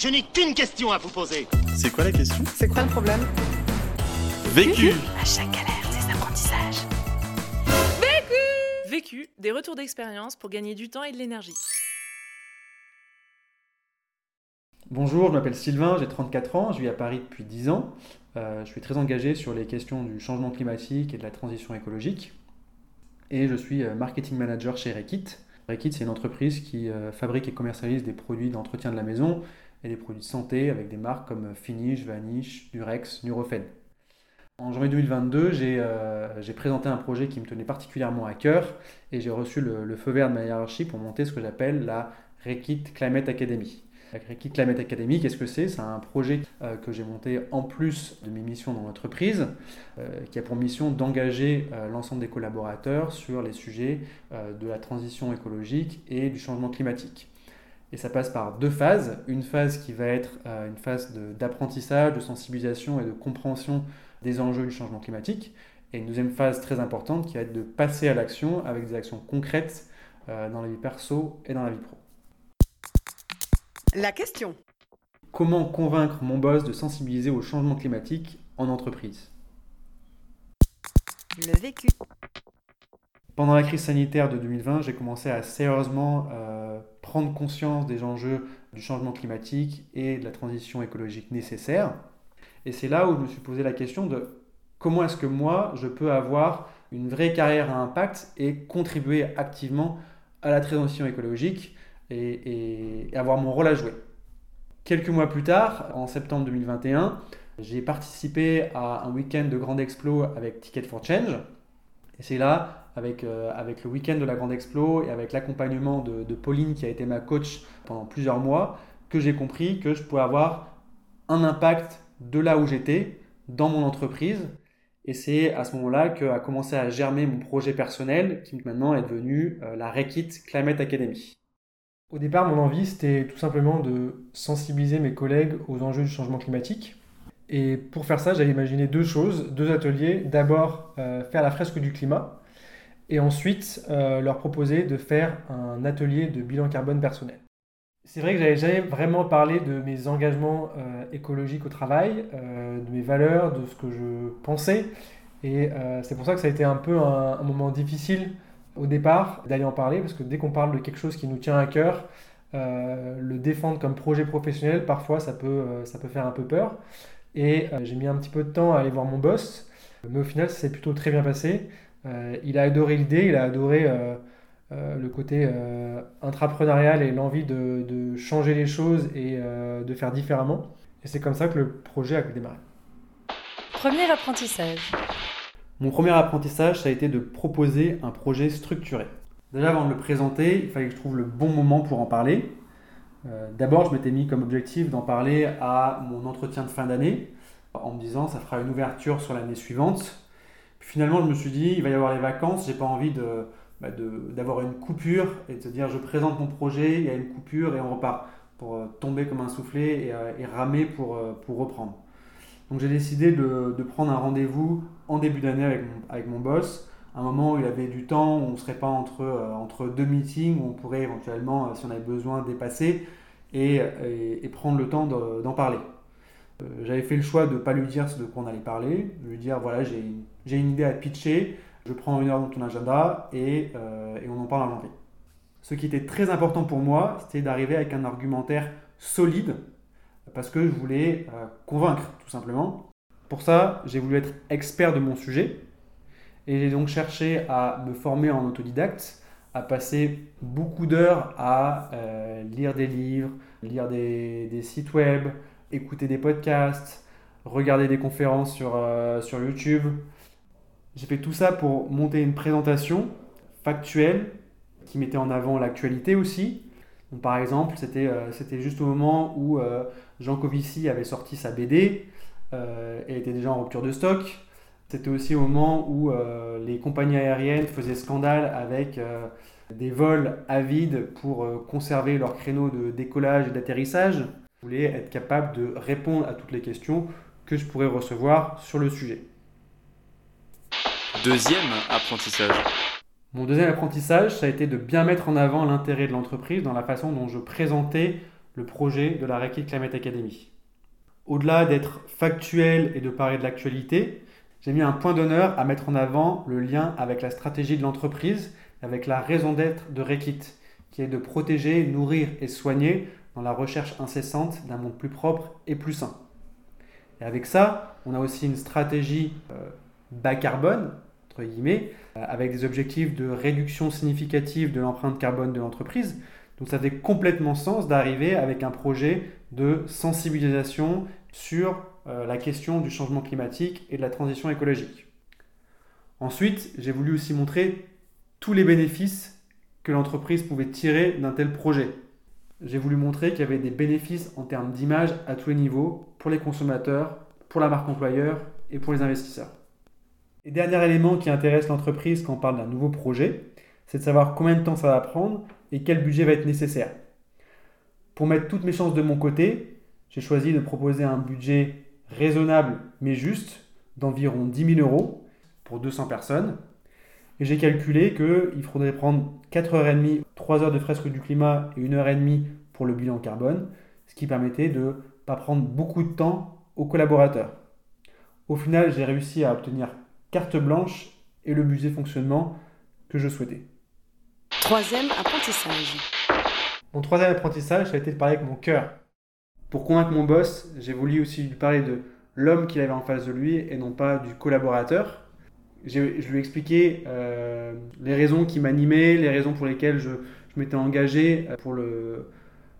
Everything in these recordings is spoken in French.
Je n'ai qu'une question à vous poser. C'est quoi la question? C'est quoi le problème? Vécu À chaque galère, des apprentissages. Vécu, des retours d'expérience pour gagner du temps et de l'énergie. Bonjour, je m'appelle Sylvain, j'ai 34 ans, je vis à Paris depuis 10 ans. Euh, je suis très engagé sur les questions du changement climatique et de la transition écologique. Et je suis euh, marketing manager chez Rekit. Rekit, c'est une entreprise qui euh, fabrique et commercialise des produits d'entretien de la maison et des produits de santé avec des marques comme Finish, Vanish, Durex, Nurofen. En janvier 2022, j'ai présenté un projet qui me tenait particulièrement à cœur et j'ai reçu le, feu vert de ma hiérarchie pour monter ce que j'appelle la Rekit Climate Academy. La Rekit Climate Academy, qu'est-ce que c'est? C'est un projet euh, que j'ai monté en plus de mes missions dans l'entreprise, euh, qui a pour mission d'engager euh, l'ensemble des collaborateurs sur les sujets de la transition écologique et du changement climatique. Et ça passe par deux phases. Une phase qui va être une phase d'apprentissage, de, sensibilisation et de compréhension des enjeux du changement climatique. Et une deuxième phase très importante qui va être de passer à l'action avec des actions concrètes dans la vie perso et dans la vie pro. La question. Comment convaincre mon boss de sensibiliser au changement climatique en entreprise? Le vécu. Pendant la crise sanitaire de 2020, j'ai commencé à sérieusement euh, prendre conscience des enjeux du changement climatique et de la transition écologique nécessaire. Et c'est là où je me suis posé la question de comment est-ce que moi, je peux avoir une vraie carrière à impact et contribuer activement à la transition écologique et, avoir mon rôle à jouer. Quelques mois plus tard, en septembre 2021, j'ai participé à un week-end de Grande Explo avec Ticket for Change. Et c'est là, avec, euh, avec le week-end de la Grande Explo et avec l'accompagnement de, Pauline qui a été ma coach pendant plusieurs mois, que j'ai compris que je pouvais avoir un impact de là où j'étais, dans mon entreprise. Et c'est à ce moment-là qu'a commencé à germer mon projet personnel qui maintenant est devenu euh, la Rekit Climate Academy. Au départ, mon envie, c'était tout simplement de sensibiliser mes collègues aux enjeux du changement climatique. Et pour faire ça, j'avais imaginé deux choses, deux ateliers. D'abord, euh, faire la fresque du climat, et ensuite euh, leur proposer de faire un atelier de bilan carbone personnel. C'est vrai que j'avais jamais vraiment parlé de mes engagements euh, écologiques au travail, de mes valeurs, de ce que je pensais. Et c'est pour ça que ça a été un peu un moment difficile au départ d'aller en parler, parce que dès qu'on parle de quelque chose qui nous tient à cœur, le défendre comme projet professionnel, parfois ça peut, ça peut faire un peu peur. Et euh, j'ai mis un petit peu de temps à aller voir mon boss, mais au final ça s'est plutôt très bien passé. il a adoré l'idée, il a adoré le côté intrapreneurial et l'envie de, de, changer les choses et de faire différemment. Et c'est comme ça que le projet a démarré. Premier apprentissage. Mon premier apprentissage, ça a été de proposer un projet structuré. Déjà, avant de le présenter, il fallait que je trouve le bon moment pour en parler. Euh, d'abord, je m'étais mis comme objectif d'en parler à mon entretien de fin d'année, en me disant ça fera une ouverture sur l'année suivante. Puis finalement, je me suis dit, il va y avoir les vacances, j'ai pas envie bah, d'avoir une coupure et de se dire je présente mon projet, il y a une coupure et on repart pour euh, tomber comme un soufflet et, euh, ramer pour reprendre. Donc j'ai décidé de, prendre un rendez-vous en début d'année avec avec mon boss, un moment où il avait du temps, où on ne serait pas entre, euh, entre deux meetings, où on pourrait éventuellement, euh, si on avait besoin, dépasser et, et, prendre le temps d'en parler. Euh, j'avais fait le choix de ne pas lui dire ce de quoi on allait parler, de lui dire voilà, j'ai une idée à pitcher, je prends une heure dans ton agenda et, et on en parle en janvier. Ce qui était très important pour moi, c'était d'arriver avec un argumentaire solide parce que je voulais convaincre, tout simplement. Pour ça, j'ai voulu être expert de mon sujet et j'ai donc cherché à me former en autodidacte, à passer beaucoup d'heures à euh, lire des livres, lire des, sites web, écouter des podcasts, regarder des conférences sur, euh, sur YouTube. J'ai fait tout ça pour monter une présentation factuelle qui mettait en avant l'actualité aussi, par exemple, euh, c'était juste au moment où euh, Jean Covici avait sorti sa BD euh, et était déjà en rupture de stock. C'était aussi au moment où les compagnies aériennes faisaient scandale avec des vols avides pour conserver leur créneau de décollage et d'atterrissage. Je voulais être capable de répondre à toutes les questions que je pourrais recevoir sur le sujet. Deuxième apprentissage. Mon deuxième apprentissage, ça a été de bien mettre en avant l'intérêt de l'entreprise dans la façon dont je présentais le projet de la Rekit Climate Academy. Au-delà d'être factuel et de parler de l'actualité, j'ai mis un point d'honneur à mettre en avant le lien avec la stratégie de l'entreprise, avec la raison d'être de Rekit, qui est de protéger, nourrir et soigner dans la recherche incessante d'un monde plus propre et plus sain. Et avec ça, on a aussi une stratégie euh, bas carbone, entre guillemets, euh, avec des objectifs de réduction significative de l'empreinte carbone de l'entreprise. Donc ça fait complètement sens d'arriver avec un projet de sensibilisation sur euh, la question du changement climatique et de la transition écologique. Ensuite, j'ai voulu aussi montrer tous les bénéfices que l'entreprise pouvait tirer d'un tel projet. J'ai voulu montrer qu'il y avait des bénéfices en termes d'image à tous les niveaux, pour les consommateurs, pour la marque employeur et pour les investisseurs. Et dernier élément qui intéresse l'entreprise quand on parle d'un nouveau projet, c'est de savoir combien de temps ça va prendre et quel budget va être nécessaire. Pour mettre toutes mes chances de mon côté, j'ai choisi de proposer un budget raisonnable mais juste d'environ 10 000 euros pour 200 personnes. Et j'ai calculé qu'il faudrait prendre 4h30, 3 heures de fresque du climat et 1h30 pour le bilan carbone, ce qui permettait de ne pas prendre beaucoup de temps aux collaborateurs. Au final, j'ai réussi à obtenir carte blanche et le budget fonctionnement que je souhaitais. Troisième apprentissage. Mon troisième apprentissage, ça a été de parler avec mon cœur. Pour convaincre mon boss, j'ai voulu aussi lui parler de l'homme qu'il avait en face de lui et non pas du collaborateur. Je lui ai expliqué euh, les raisons qui m'animaient, les raisons pour lesquelles je, m'étais engagé euh,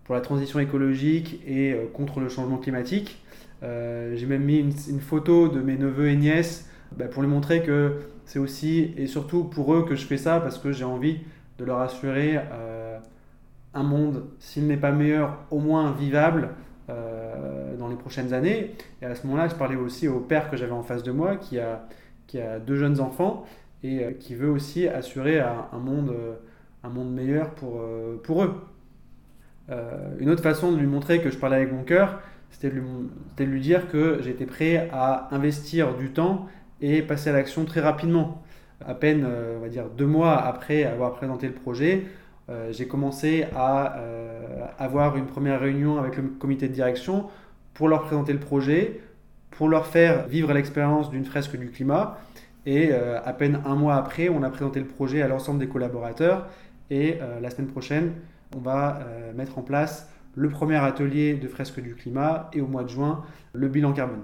pour, la transition écologique et euh, contre le changement climatique. j'ai même mis une, photo de mes neveux et nièces bah, pour lui montrer que c'est aussi et surtout pour eux que je fais ça parce que j'ai envie de leur assurer un monde, s'il n'est pas meilleur, au moins vivable euh, dans les prochaines années. Et à ce moment-là, je parlais aussi au père que j'avais en face de moi, qui a, qui a deux jeunes enfants et euh, qui veut aussi assurer un, monde, euh, un monde meilleur pour, pour eux. une autre façon de lui montrer que je parlais avec mon cœur, c'était de, lui dire que j'étais prêt à investir du temps et passer à l'action très rapidement. À peine, dire, deux mois après avoir présenté le projet, euh, j'ai commencé à euh, avoir une première réunion avec le comité de direction pour leur présenter le projet, pour leur faire vivre l'expérience d'une fresque du climat. Et euh, à peine un mois après, on a présenté le projet à l'ensemble des collaborateurs. Et la semaine prochaine, on va mettre en place le premier atelier de fresque du climat et au mois de juin, le bilan carbone.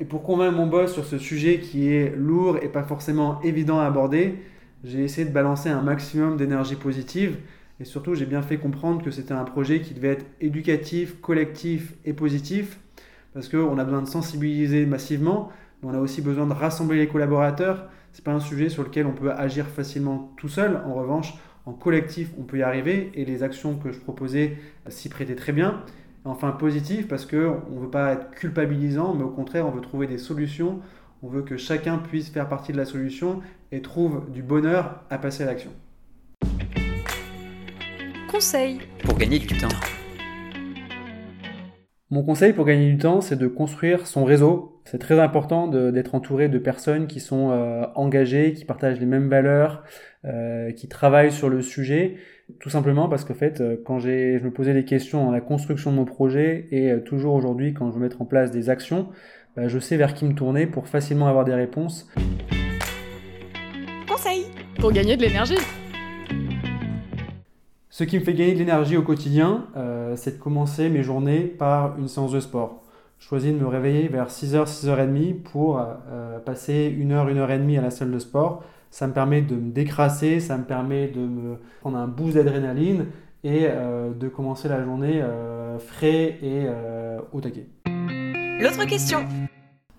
Et pour convaincre mon boss sur ce sujet qui est lourd et pas forcément évident à aborder, j'ai essayé de balancer un maximum d'énergie positive et surtout, j'ai bien fait comprendre que c'était un projet qui devait être éducatif, collectif et positif, parce qu'on a besoin de sensibiliser massivement, mais on a aussi besoin de rassembler les collaborateurs. Ce n'est pas un sujet sur lequel on peut agir facilement tout seul. En revanche, en collectif, on peut y arriver, et les actions que je proposais s'y prêtaient très bien. Enfin, positif, parce qu'on ne veut pas être culpabilisant, mais au contraire, on veut trouver des solutions. On veut que chacun puisse faire partie de la solution et trouve du bonheur à passer à l'action conseil pour gagner du temps Mon conseil pour gagner du temps, c'est de construire son réseau. C'est très important d'être entouré de personnes qui sont euh, engagées, qui partagent les mêmes valeurs, euh, qui travaillent sur le sujet. Tout simplement parce qu'en fait, euh, quand je me posais des questions dans la construction de mon projet et toujours aujourd'hui quand je veux mettre en place des actions, bah, je sais vers qui me tourner pour facilement avoir des réponses. Conseil pour gagner de l'énergie ce qui me fait gagner de l'énergie au quotidien, euh, c'est de commencer mes journées par une séance de sport. Je choisis de me réveiller vers 6h, 6h30 pour euh, passer une heure, une heure et demie à la salle de sport. Ça me permet de me décrasser, ça me permet de me prendre un boost d'adrénaline et euh, de commencer la journée frais et au taquet. L'autre question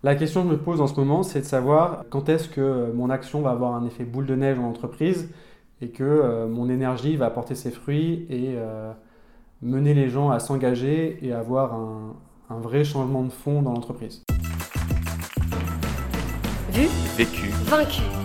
La question que je me pose en ce moment, c'est de savoir quand est-ce que mon action va avoir un effet boule de neige en entreprise et que euh, mon énergie va apporter ses fruits et euh, mener les gens à s'engager et avoir un, un, vrai changement de fond dans l'entreprise. Vu Vécu Vaincu